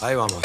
Ahí vamos.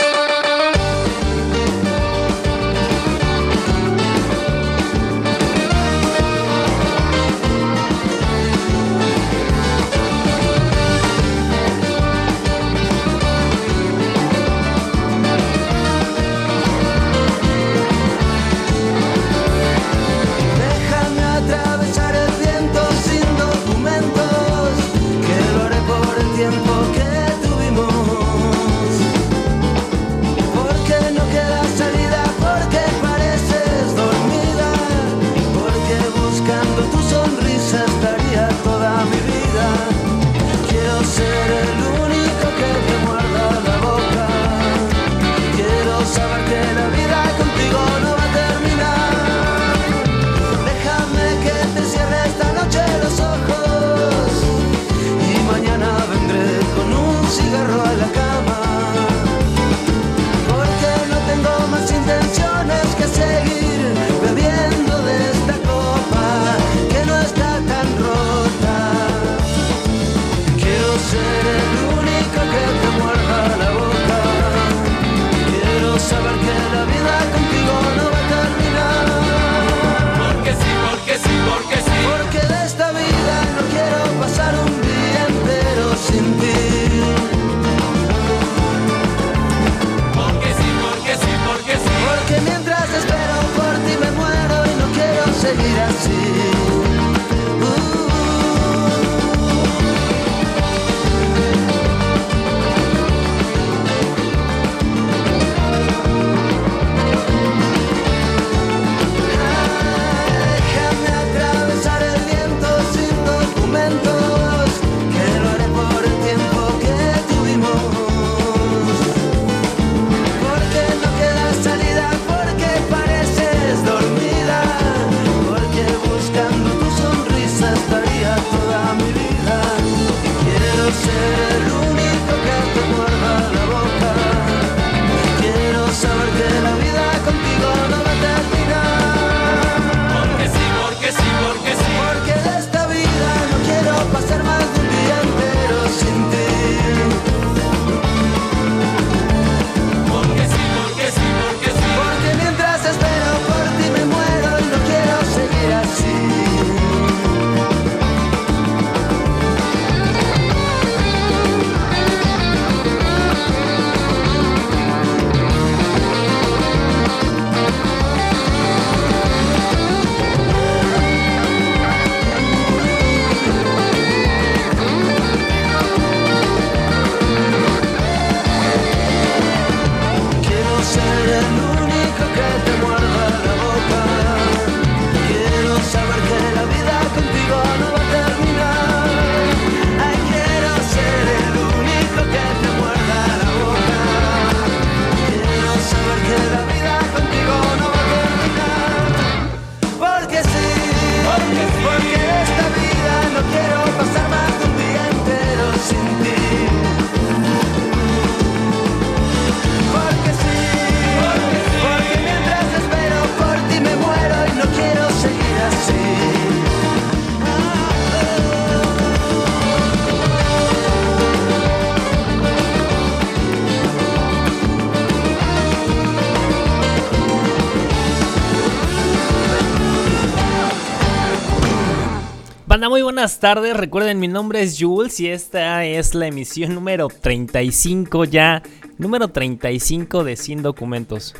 Muy buenas tardes. Recuerden, mi nombre es Jules y esta es la emisión número 35 ya. Número 35 de Sin Documentos.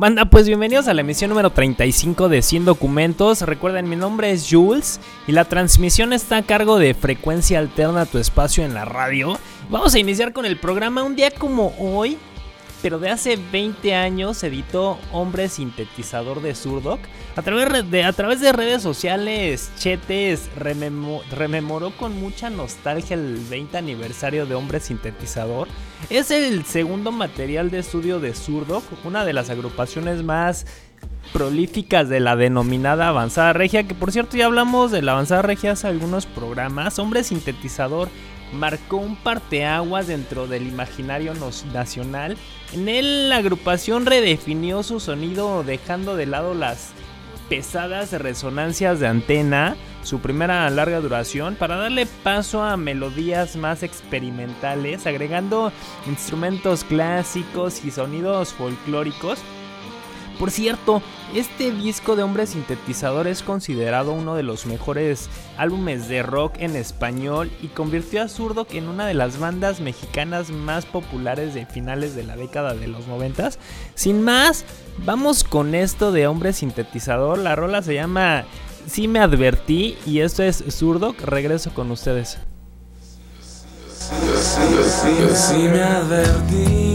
Banda, pues bienvenidos a la emisión número 35 de 100 documentos. Recuerden, mi nombre es Jules y la transmisión está a cargo de Frecuencia Alterna tu espacio en la radio. Vamos a iniciar con el programa un día como hoy, pero de hace 20 años editó Hombre Sintetizador de Surdoc. A través de, a través de redes sociales, Chetes rememoró con mucha nostalgia el 20 aniversario de Hombre Sintetizador. Es el segundo material de estudio de Surdoc, una de las agrupaciones más prolíficas de la denominada avanzada regia, que por cierto ya hablamos de la avanzada regia hace algunos programas. Hombre Sintetizador marcó un parteaguas dentro del imaginario nacional. En él la agrupación redefinió su sonido dejando de lado las pesadas resonancias de antena, su primera larga duración, para darle paso a melodías más experimentales, agregando instrumentos clásicos y sonidos folclóricos por cierto, este disco de Hombre Sintetizador es considerado uno de los mejores álbumes de rock en español y convirtió a Zurdok en una de las bandas mexicanas más populares de finales de la década de los 90. Sin más, vamos con esto de Hombre Sintetizador. La rola se llama Sí me advertí y esto es Zurdok. Regreso con ustedes. Me advertí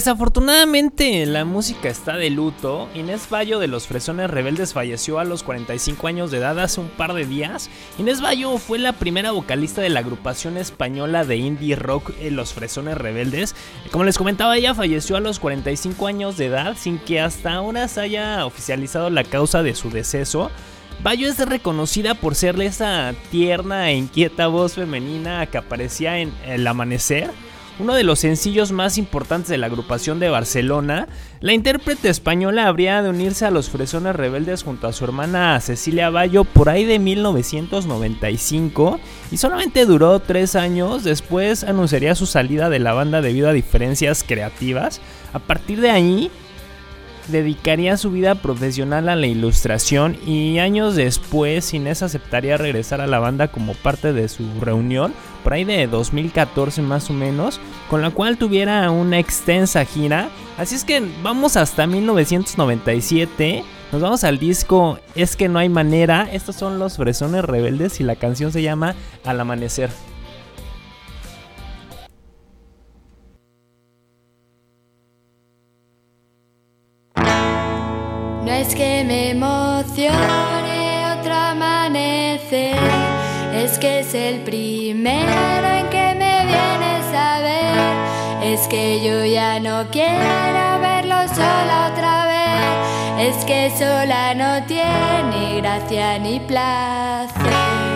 desafortunadamente la música está de luto. Inés Bayo de los Fresones Rebeldes falleció a los 45 años de edad hace un par de días. Inés Bayo fue la primera vocalista de la agrupación española de indie rock eh, Los Fresones Rebeldes. Como les comentaba, ella falleció a los 45 años de edad sin que hasta ahora se haya oficializado la causa de su deceso. Bayo es reconocida por ser esa tierna e inquieta voz femenina que aparecía en El Amanecer uno de los sencillos más importantes de la agrupación de Barcelona, la intérprete española habría de unirse a los Fresones Rebeldes junto a su hermana Cecilia Bayo por ahí de 1995 y solamente duró tres años, después anunciaría su salida de la banda debido a diferencias creativas. A partir de ahí, dedicaría su vida profesional a la ilustración y años después Inés aceptaría regresar a la banda como parte de su reunión, por ahí de 2014 más o menos, con la cual tuviera una extensa gira. Así es que vamos hasta 1997. Nos vamos al disco Es que no hay manera. Estos son los Fresones Rebeldes y la canción se llama Al Amanecer. Es que me emocione otro amanecer, es que es el primero en que me vienes a ver. Es que yo ya no quiero verlo sola otra vez, es que sola no tiene gracia ni placer.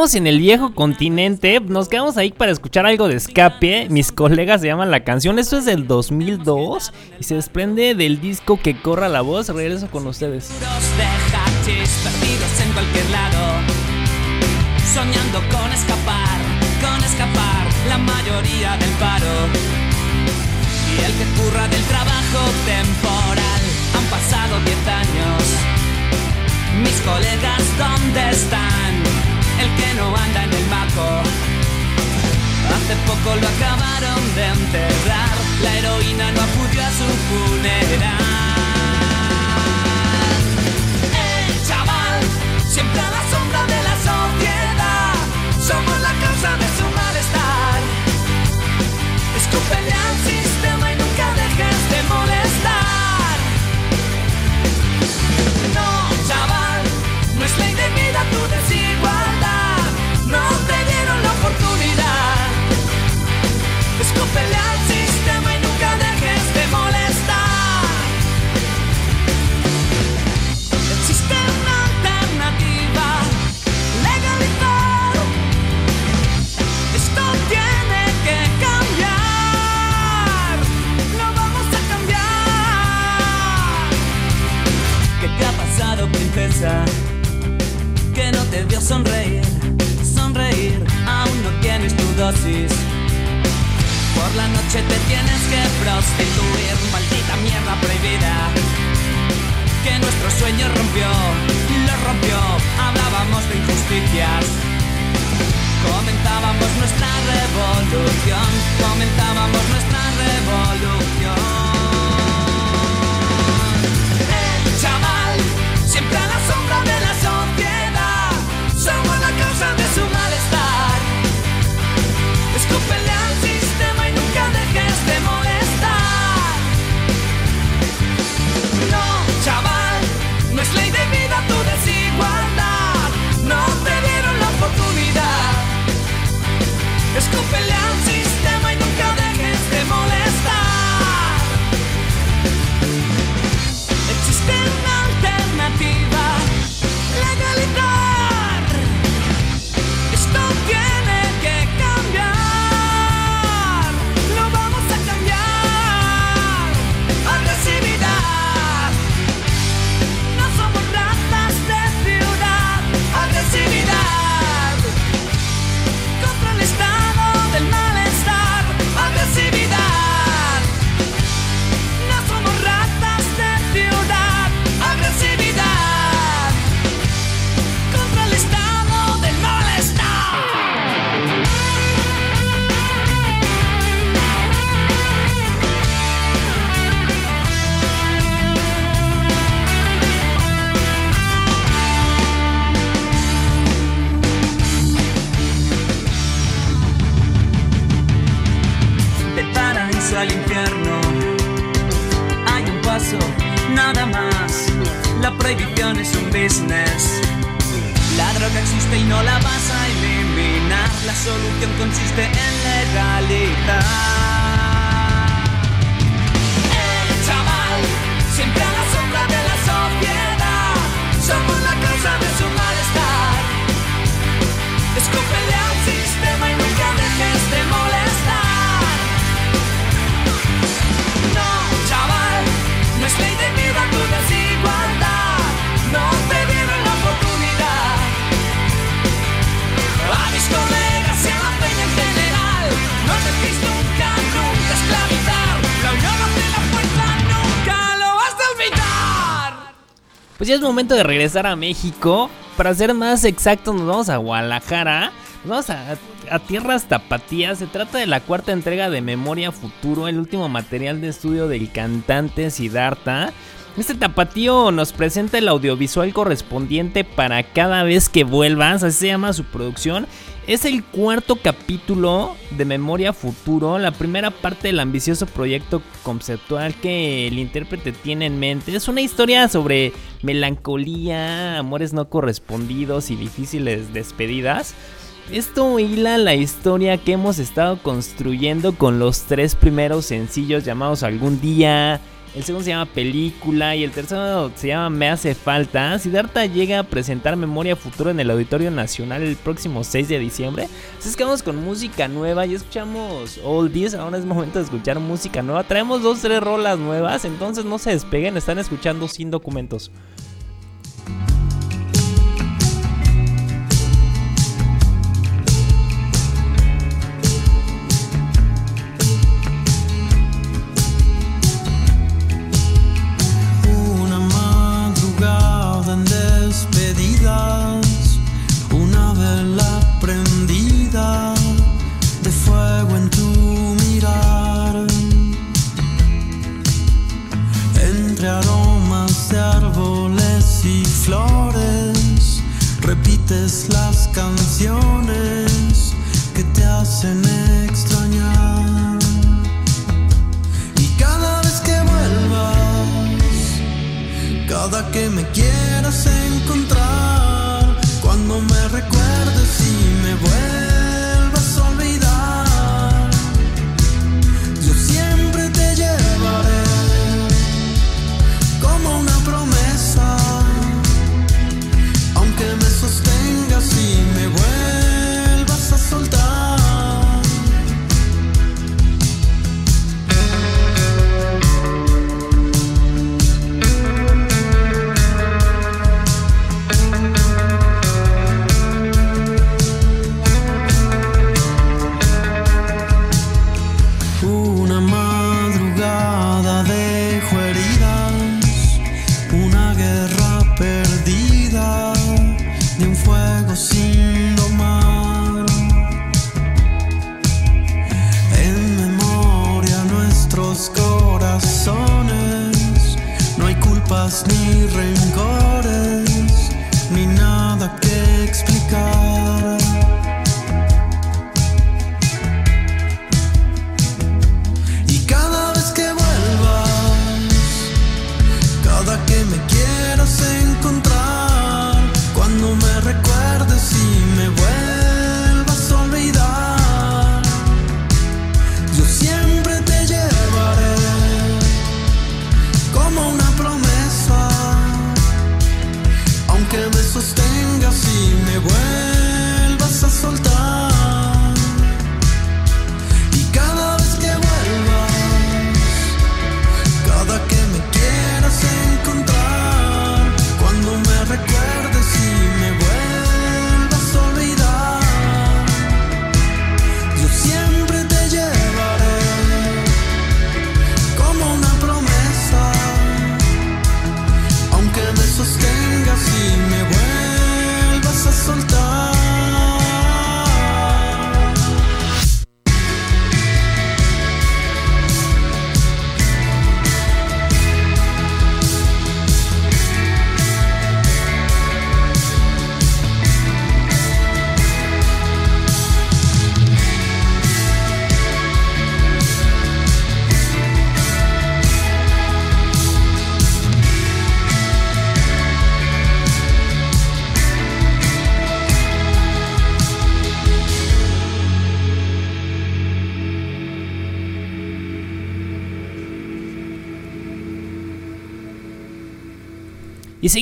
Estamos en el viejo continente, nos quedamos ahí para escuchar algo de escape. Mis colegas se llaman la canción. Esto es del 2002 y se desprende del disco Que corra la voz. Regreso con ustedes. Perdidos en cualquier lado, soñando con escapar, con escapar la mayoría del paro. Y el que curra del trabajo temporal, han pasado 10 años. Mis colegas, ¿dónde están? El que no anda en el maco. Hace poco lo acabaron de enterrar, la heroína no acudió a su funeral. El chaval, siempre a la sombra de la sociedad, somos la causa de Pelear al sistema y nunca dejes de molestar. El sistema alternativa, legalizar. Esto tiene que cambiar. No vamos a cambiar. ¿Qué te ha pasado princesa? Que no te dio sonreír, sonreír? Aún no tienes tu dosis de molestar. noche te tienes que prostituir, maldita mierda prohibida. Que nuestro sueño rompió, lo rompió, hablábamos de injusticias. Comentábamos nuestra revolución, comentábamos nuestra revolución. Ya es momento de regresar a México. Para ser más exactos, nos vamos a Guadalajara. Nos vamos a, tierras tapatías. Se trata de la cuarta entrega de Memoria Futuro, el último material de estudio del cantante Siddhartha. Este tapatío nos presenta el audiovisual correspondiente para cada vez que vuelvas, así se llama su producción. Es el cuarto capítulo de Memoria Futuro, la primera parte del ambicioso proyecto conceptual que el intérprete tiene en mente. Es una historia sobre melancolía, amores no correspondidos y difíciles despedidas. Esto hila la historia que hemos estado construyendo con los tres primeros sencillos llamados Algún Día, el segundo se llama Película y el tercero se llama Me Hace Falta. Siddhartha llega a presentar Memoria Futuro en el Auditorio Nacional el próximo 6 de diciembre. Así es que vamos con música nueva, ya escuchamos oldies, ahora es momento de escuchar música nueva. Traemos dos, tres rolas nuevas, entonces no se despeguen, están escuchando sin documentos. entre aromas de árboles y flores, repites las canciones que te hacen extrañar. Y cada vez que vuelvas, cada que me quieras encontrar, cuando me recuerdes y me vuelvas.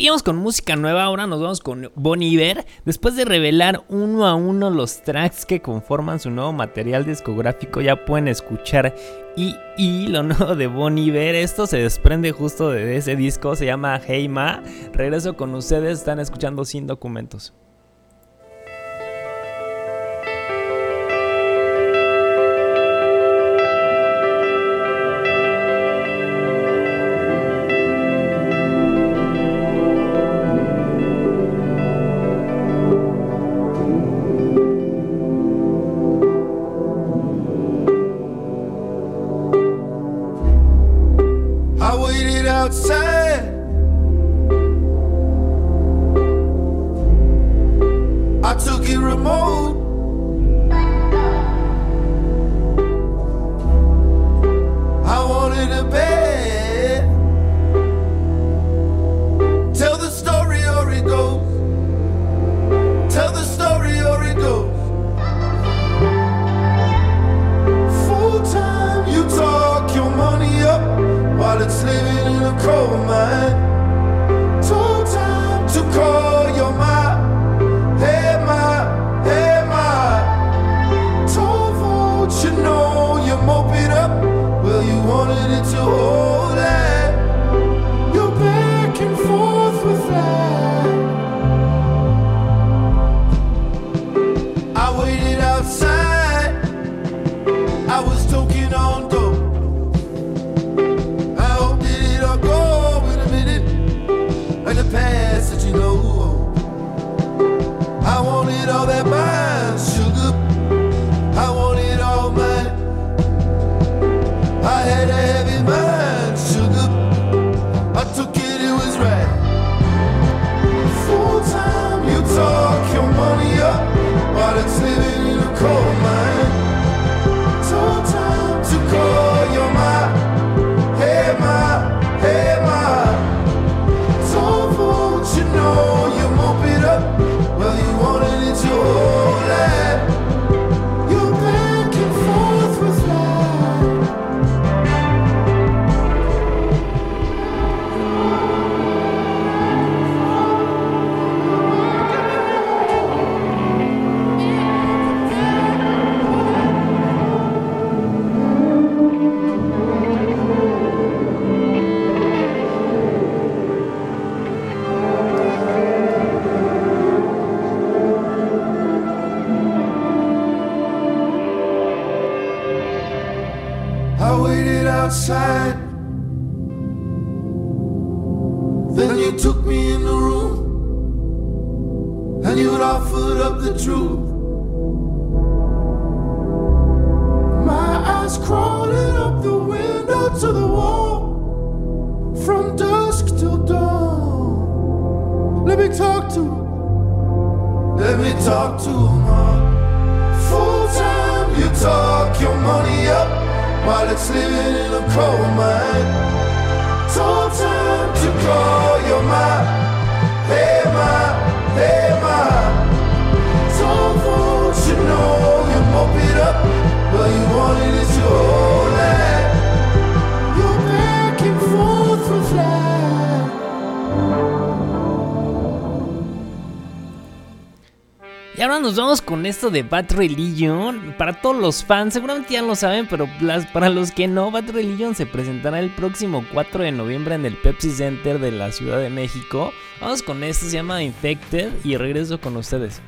seguimos con música nueva, ahora nos vamos con Bon Iver. Después de revelar uno a uno los tracks que conforman su nuevo material discográfico, ya pueden escuchar y, y lo nuevo de Bon Iver. Esto se desprende justo de ese disco, se llama Hey Ma. Regreso con ustedes, están escuchando sin documentos. outside. I took it remote. I wanted a bed. cold mine. Told time to call. de Bad Religion, para todos los fans, seguramente ya lo saben, pero para los que no, Bad Religion se presentará el próximo 4 de noviembre en el Pepsi Center de la Ciudad de México. Vamos con esto, se llama Infected y regreso con ustedes.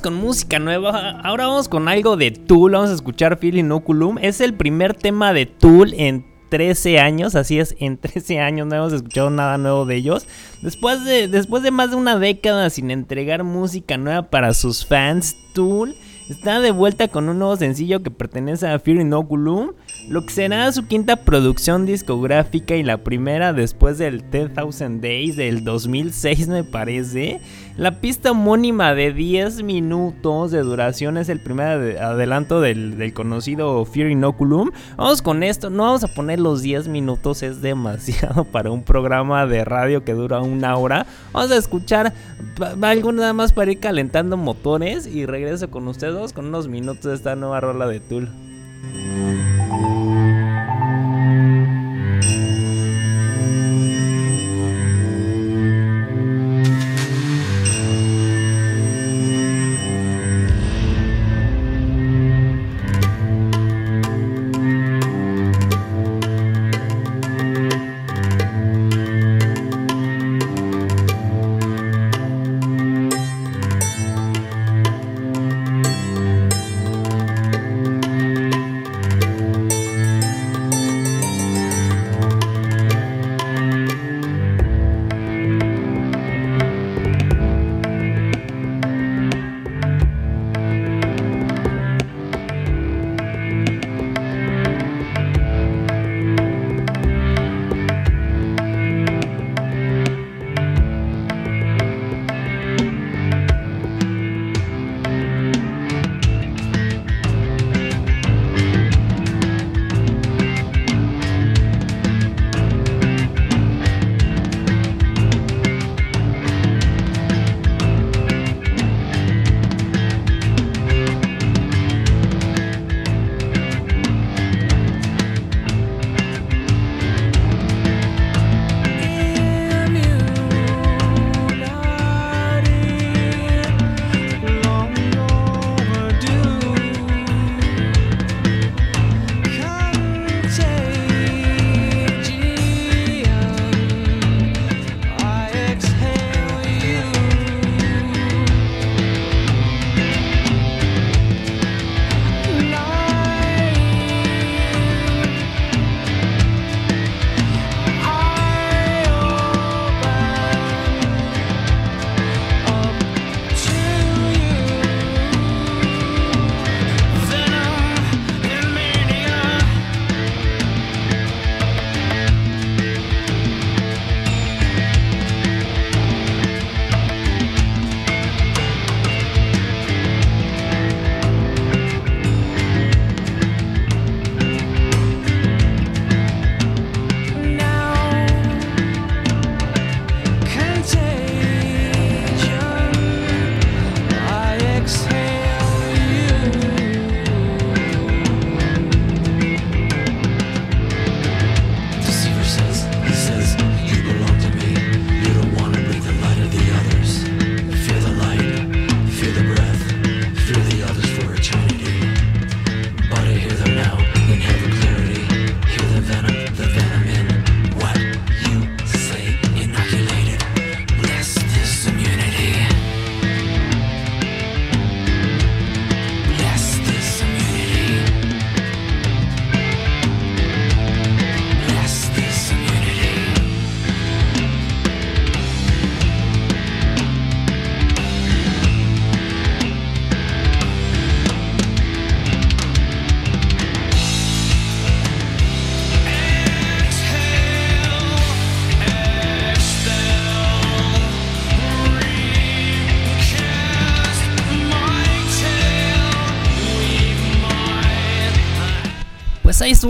con música nueva. Ahora vamos con algo de Tool. Vamos a escuchar Feeling Oculum. Es el primer tema de Tool en 13 años, así es, en 13 años no hemos escuchado nada nuevo de ellos. Después de, después de más de una década sin entregar música nueva para sus fans, Tool está de vuelta con un nuevo sencillo que pertenece a Fear Inoculum, lo que será su quinta producción discográfica y la primera después del 10,000 Days del 2006 me parece. La pista homónima de 10 minutos de duración es el primer ade- adelanto del, conocido Fear Inoculum. Vamos con esto, no vamos a poner los 10 minutos, es demasiado para un programa de radio que dura una hora. Vamos a escuchar algo nada más para ir calentando motores y regreso con ustedes con unos minutos de esta nueva rola de Tool.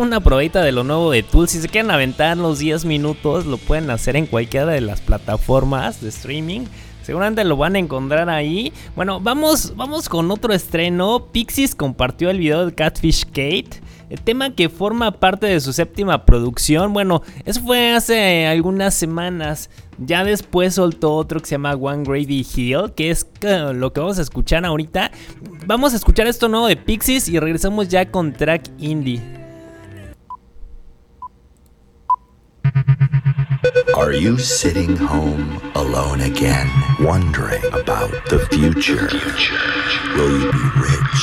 Una probadita de lo nuevo de Tool. Si se quieren aventar los 10 minutos, lo pueden hacer en cualquiera de las plataformas de streaming. Seguramente lo van a encontrar ahí. Bueno, vamos, vamos con otro estreno. Pixies compartió el video de Catfish Kate. El tema que forma parte de su séptima producción. Bueno, eso fue hace algunas semanas. Ya después soltó otro que se llama One Grady Hill, que es eh, lo que vamos a escuchar ahorita. Vamos a escuchar esto nuevo de Pixies y regresamos ya con track indie. Are you sitting home alone again, wondering about the future? Will you be rich?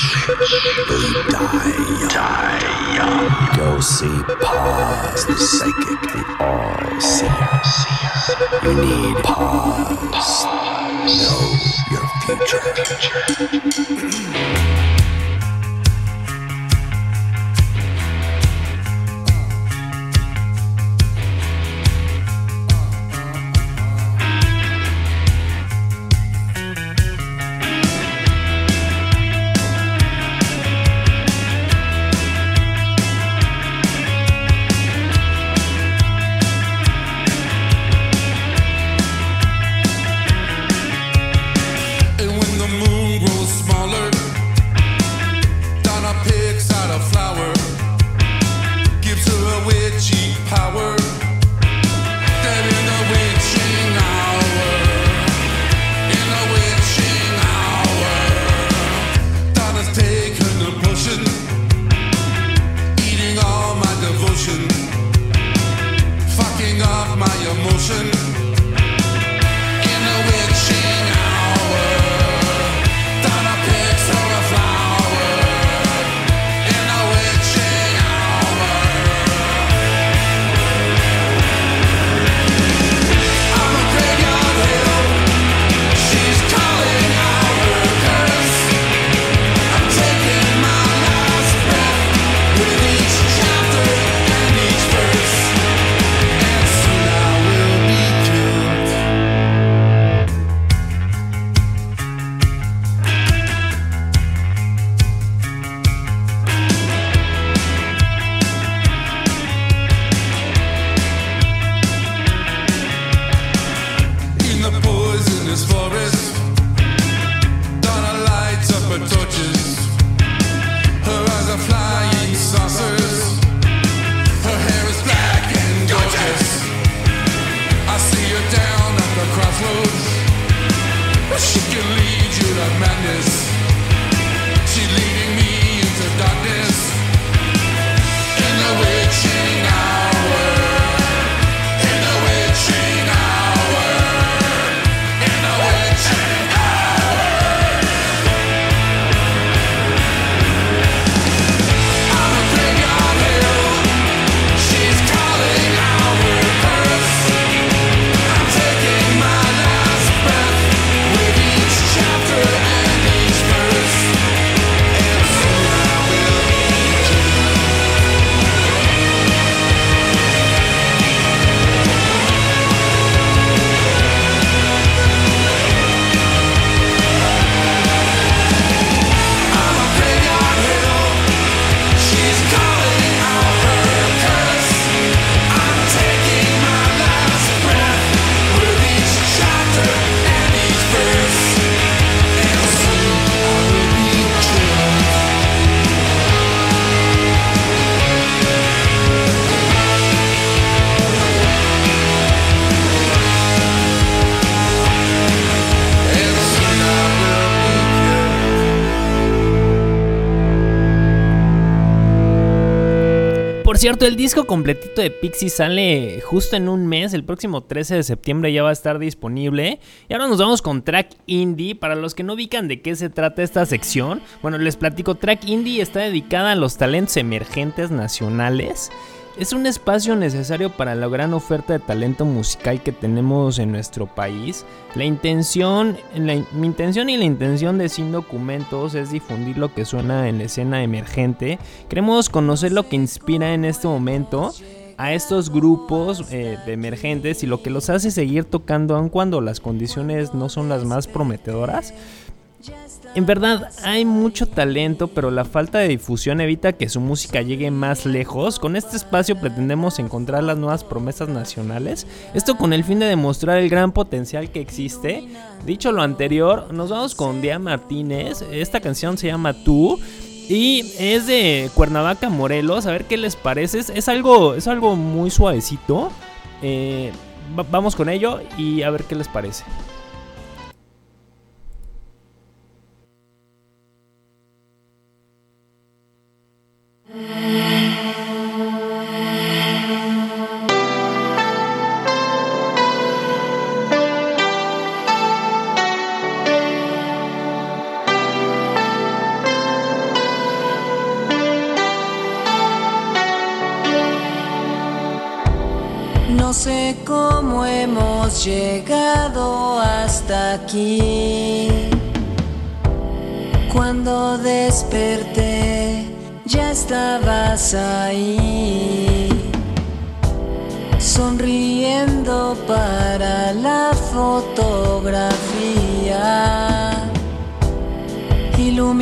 Will you die young? Die young. Go see Paz, the psychic, the all-seer. You need Paz. Know your future. Cierto, el disco completito de Pixie sale justo en un mes, el próximo 13 de septiembre ya va a estar disponible. Y ahora nos vamos con Track Indie. Para los que no ubican de qué se trata esta sección, bueno, les platico, Track Indie está dedicada a los talentos emergentes nacionales. Es un espacio necesario para la gran oferta de talento musical que tenemos en nuestro país. La intención, mi intención y la intención de Sin Documentos es difundir lo que suena en la escena emergente. Queremos conocer lo que inspira en este momento a estos grupos eh, de emergentes y lo que los hace seguir tocando aun cuando las condiciones no son las más prometedoras. En verdad, hay mucho talento, pero la falta de difusión evita que su música llegue más lejos. Con este espacio pretendemos encontrar las nuevas promesas nacionales. Esto con el fin de demostrar el gran potencial que existe. Dicho lo anterior, nos vamos con Dia Martínez. Esta canción se llama Tú. Y es de Cuernavaca, Morelos. A ver qué les parece. Es, algo, es algo muy suavecito. Eh, va- vamos con ello y a ver qué les parece.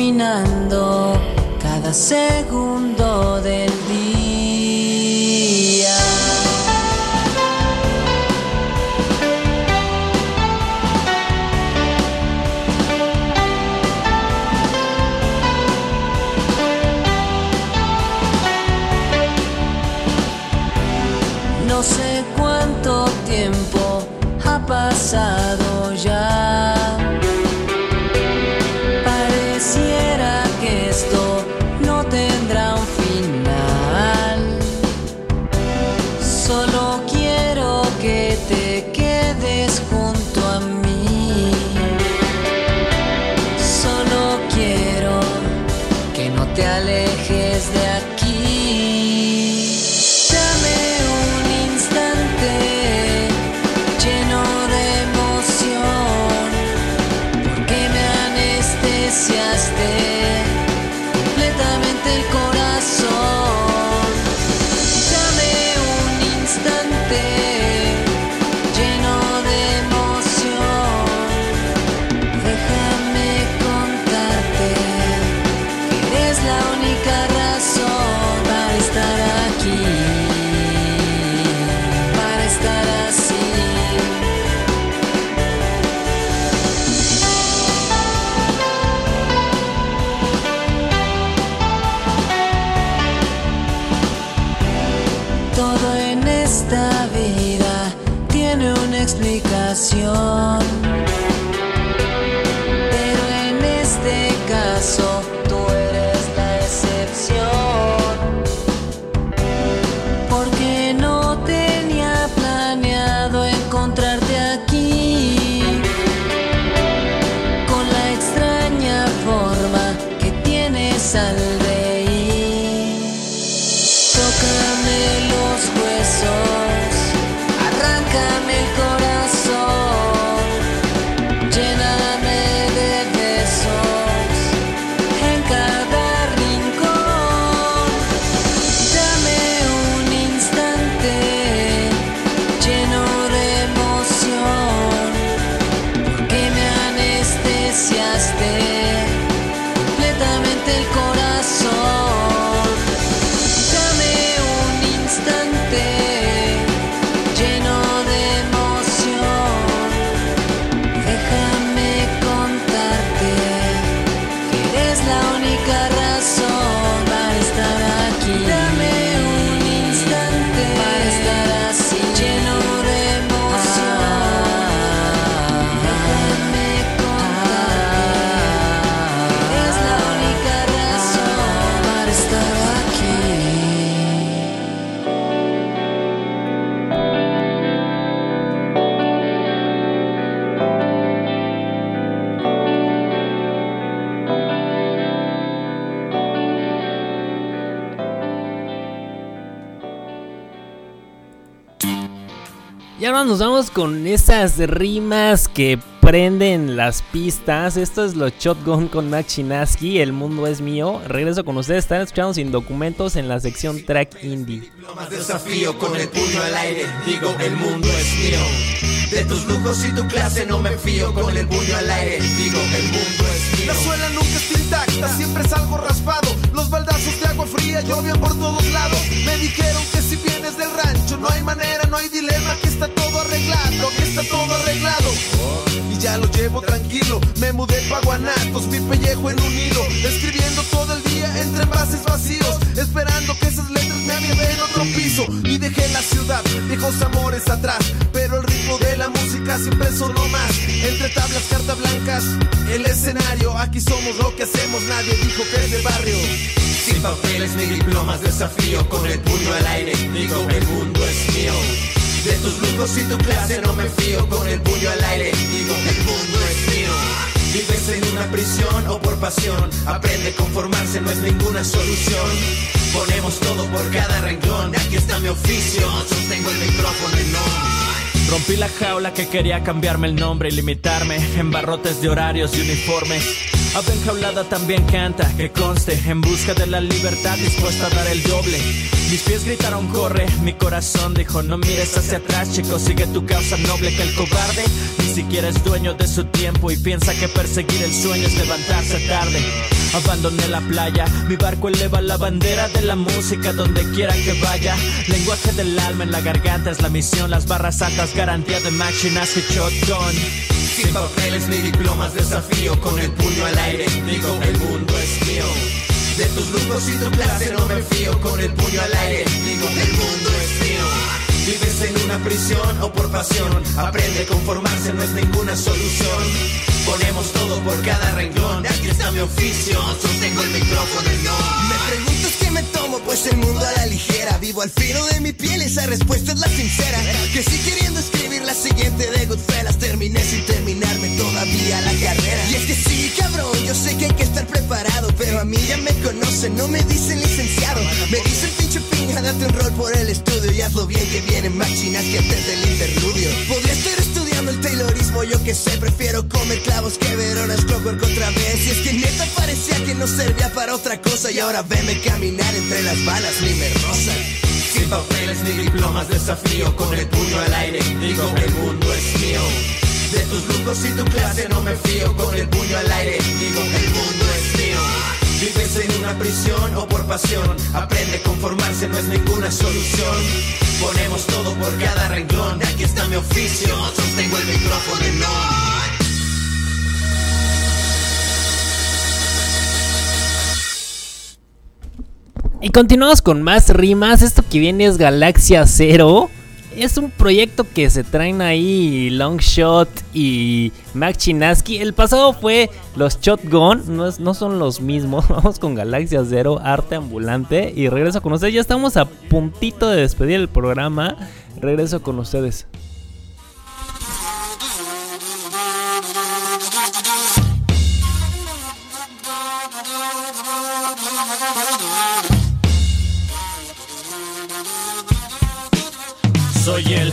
Iluminando cada segundo del vamos con esas rimas que prenden las pistas. Esto es los Shotgun con Max Chinaski. El mundo es mío. Regreso con ustedes. Están escuchando sin documentos en la sección track indie. Más desafío con el puño al aire, digo el mundo es mío. De tus lujos y tu clase no me fío con el puño al aire, digo el mundo es mío. La suela nunca está intacta, siempre es algo raspado. Los baldazos de fría llovian por todos lados. Me dijeron que si vienes del rancho, no hay manera, no hay dilema, que está todo arreglado, que está todo arreglado. Y ya lo llevo tranquilo, me mudé pa' Guanatos, mi pellejo en un hilo, escribiendo todo el día entre envases vacíos, esperando que esas letras me aviven otro piso. Y dejé la ciudad, viejos amores atrás, pero el ritmo de la música siempre sonó más. Entre tablas, cartas blancas, el escenario, aquí somos lo que hacemos, nadie dijo que es de barrio. Sin papeles ni diplomas, desafío con el puño al aire, digo el mundo es mío. De tus lujos y tu clase no me fío con el puño al aire, digo el mundo es mío. Vives en una prisión o por pasión, aprende a conformarse, no es ninguna solución. Ponemos todo por cada renglón, aquí está mi oficio, sostengo el micrófono y no. Rompí la jaula que quería cambiarme el nombre y limitarme en barrotes de horarios y uniformes. Ave enjaulada también canta, que conste, en busca de la libertad dispuesta a dar el doble. Mis pies gritaron corre, mi corazón dijo no mires hacia atrás chico, sigue tu causa noble que el cobarde ni siquiera es dueño de su tiempo y piensa que perseguir el sueño es levantarse tarde. Abandoné la playa, mi barco eleva la bandera de la música donde quiera que vaya. Lenguaje del alma en la garganta es la misión, las barras altas garantía de máquinas y shotgun. Sin papeles ni diplomas, desafío con el puño al aire, digo el mundo es mío. De tus lujos y tu clase no me fío con el puño al aire, digo el mundo es mío. Vives en una prisión o por pasión, aprende a conformarse, no es ninguna solución. Ponemos todo por cada renglón, aquí está mi oficio, sostengo el micrófono y no. Me preguntas qué me tomo, pues el mundo a la ligera. Vivo al filo de mi piel, esa respuesta es la sincera. Que si queriendo escribir la siguiente de Goodfellas, terminé sin terminarme todavía la carrera. Y es que sí, cabrón, yo sé que hay que estar preparado, pero a mí ya me conocen, no me dicen licenciado. Me dicen pinche pinga, date un rol por el estudio y hazlo bien que vienen más chinas que antes del interludio. Podría estar estudiando el taylorismo, yo que sé, prefiero comer clavos que Verona's Clockwork otra vez. Y es que neta parecía que no servía para otra cosa y ahora veme caminar entre las balas, ni me rozan. Sin papeles ni diplomas, desafío con el puño al aire, digo el mundo es mío. De tus lujos y tu clase no me fío con el puño al aire, digo el mundo. Vives en una prisión o por pasión, aprende a conformarse, no es ninguna solución. Ponemos todo por cada renglón, aquí está mi oficio, sostengo el micrófono y no. Y continuamos con más rimas. Esto que viene es Galaxia Cero. Es un proyecto que se traen ahí Longshot y Mac Chinaski. El pasado fue los Shotgun, no, es- no son los mismos. Vamos con Galaxia Zero, Arte Ambulante y regreso con ustedes. Ya estamos a puntito de despedir el programa. Regreso con ustedes.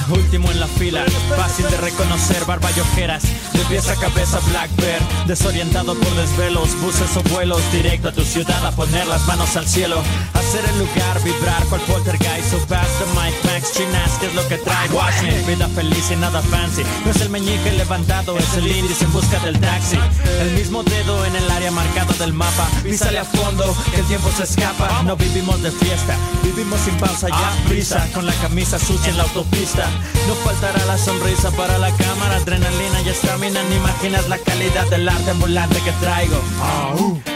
Último en la fila, fácil de reconocer, barba y ojeras, de pies a cabeza Black Bear, desorientado por desvelos, buses o vuelos, directo a tu ciudad a poner las manos al cielo, hacer el lugar vibrar cual poltergeist, so pass the mic, Max Chinas, que es lo que trae, watch vida feliz y nada fancy, no es el meñique levantado, es el índice en busca del taxi, el mismo dedo en el área marcado del mapa, písale a fondo, que el tiempo se escapa, no vivimos de fiesta, vivimos sin pausa ya prisa, con la camisa sucia en la autopista, no faltará la sonrisa para la cámara, adrenalina y estamina, ni imaginas la calidad del arte ambulante que traigo,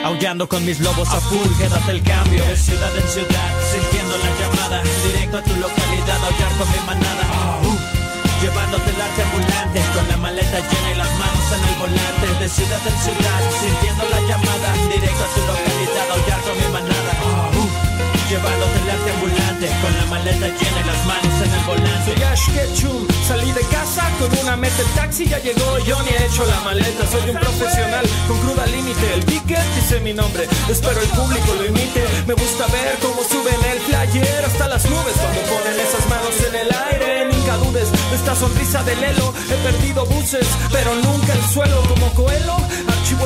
aullando con mis lobos a full, quédate el cambio, de ciudad en ciudad, sintiendo la llamada, directo a tu localidad, aullar con mi manada, Llevándote el arte ambulante Con la maleta llena y las manos en el volante. De ciudad en ciudad Sintiendo la llamada. Directo a tu localidad Aullar con mi manada Llevándote el arte ambulante Con la maleta llena las manos en el volante. Soy Ash Ketchum, salí de casa con una meta, el taxi ya llegó, yo ni he hecho la maleta, soy un profesional con cruda límite, el ticket dice mi nombre, espero el público lo imite, me gusta ver cómo suben el flyer hasta las nubes cuando ponen esas manos en el aire, nunca dudes de esta sonrisa de Lelo, he perdido buses, pero nunca el suelo como Coelho,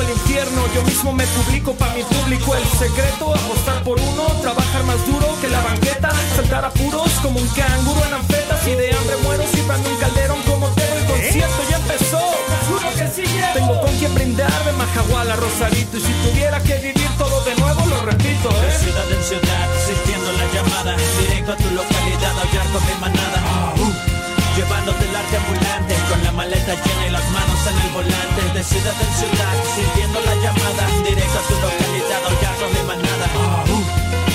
el infierno, yo mismo me publico para mi público. El secreto, apostar por uno, trabajar más duro que la banqueta, saltar apuros como un canguro en anfetas. Y de hambre muero cifrando un calderón como Teo, el concierto ya empezó, juro que sí tengo con quien brindar de Majaguala a Rosarito. Y si tuviera que vivir todo de nuevo lo repito, De ¿eh? ciudad en ciudad, sintiendo la llamada, directo a tu localidad, aullar con mi manada. Llevándote el arte ambulante, con la maleta llena y las manos en el volante. De ciudad en ciudad, sintiendo la llamada, directo a tu localidad, aullar con mi manada.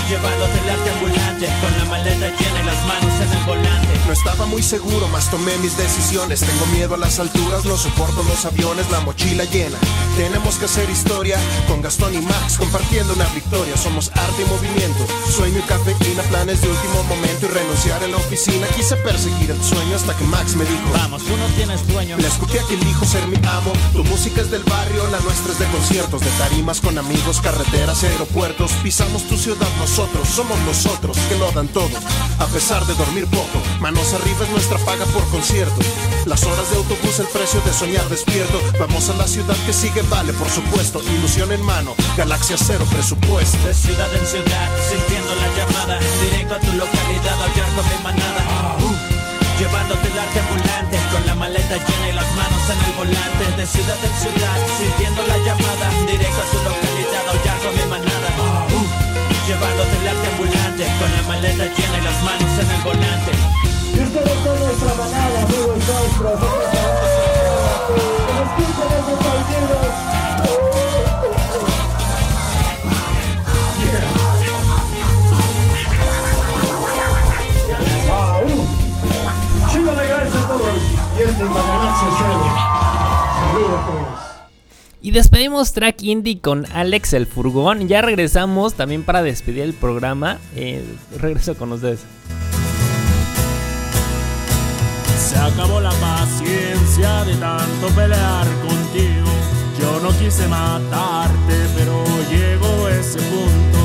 Llevándote el arte ambulante, con la maleta llena y las manos en el volante. No estaba muy seguro, más tomé mis decisiones. Tengo miedo a las alturas, no soporto los aviones, la mochila llena. Tenemos que hacer historia con Gastón y Max, compartiendo una victoria. Somos arte y movimiento, sueño y cafeína, planes de último momento y renunciar en la oficina. Quise perseguir el sueño hasta que Max me dijo: Vamos, tú no tienes dueño. Le escupí a quien dijo ser mi amo. Tu música es del barrio, la nuestra es de conciertos, de tarimas con amigos, carreteras y aeropuertos. Pisamos tu ciudad, nosotros somos nosotros que lo dan todo. A pesar de dormir poco, manos arriba es nuestra paga por concierto. Las horas de autobús, el precio de soñar despierto. Vamos a la ciudad que sigue, vale, por supuesto. Ilusión en mano, galaxia cero, presupuesto. De ciudad en ciudad, sintiendo la llamada, directo a tu localidad, con mi manada. Llevándote el arte ambulante, con la maleta llena y las manos en el volante. De ciudad en ciudad, sintiendo la llamada, directo a tu localidad, con mi manada. Con la maleta llena y las manos en el volante. Ustedes son nuestra manada, amigos nuestros. Escuchen esos partidos. Y despedimos track indie con Alex el Furgón. Ya regresamos también para despedir el programa. Eh, regreso con ustedes. Se acabó la paciencia de tanto pelear contigo. Yo no quise matarte, pero llegó ese punto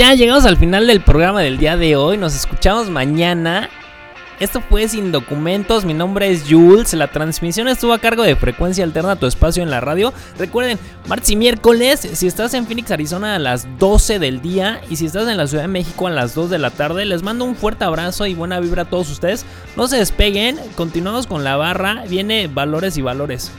ya llegamos al final del programa del día de hoy. Nos escuchamos mañana. Esto fue Sin Documentos, mi nombre es Jules, la transmisión estuvo a cargo de Frecuencia Alterna, tu espacio en la radio. Recuerden, martes y miércoles, si estás en Phoenix, Arizona a las 12 del día y si estás en la Ciudad de México a las 2 de la tarde, les mando un fuerte abrazo y buena vibra a todos ustedes. No se despeguen, continuamos con la barra, viene Valores y Valores.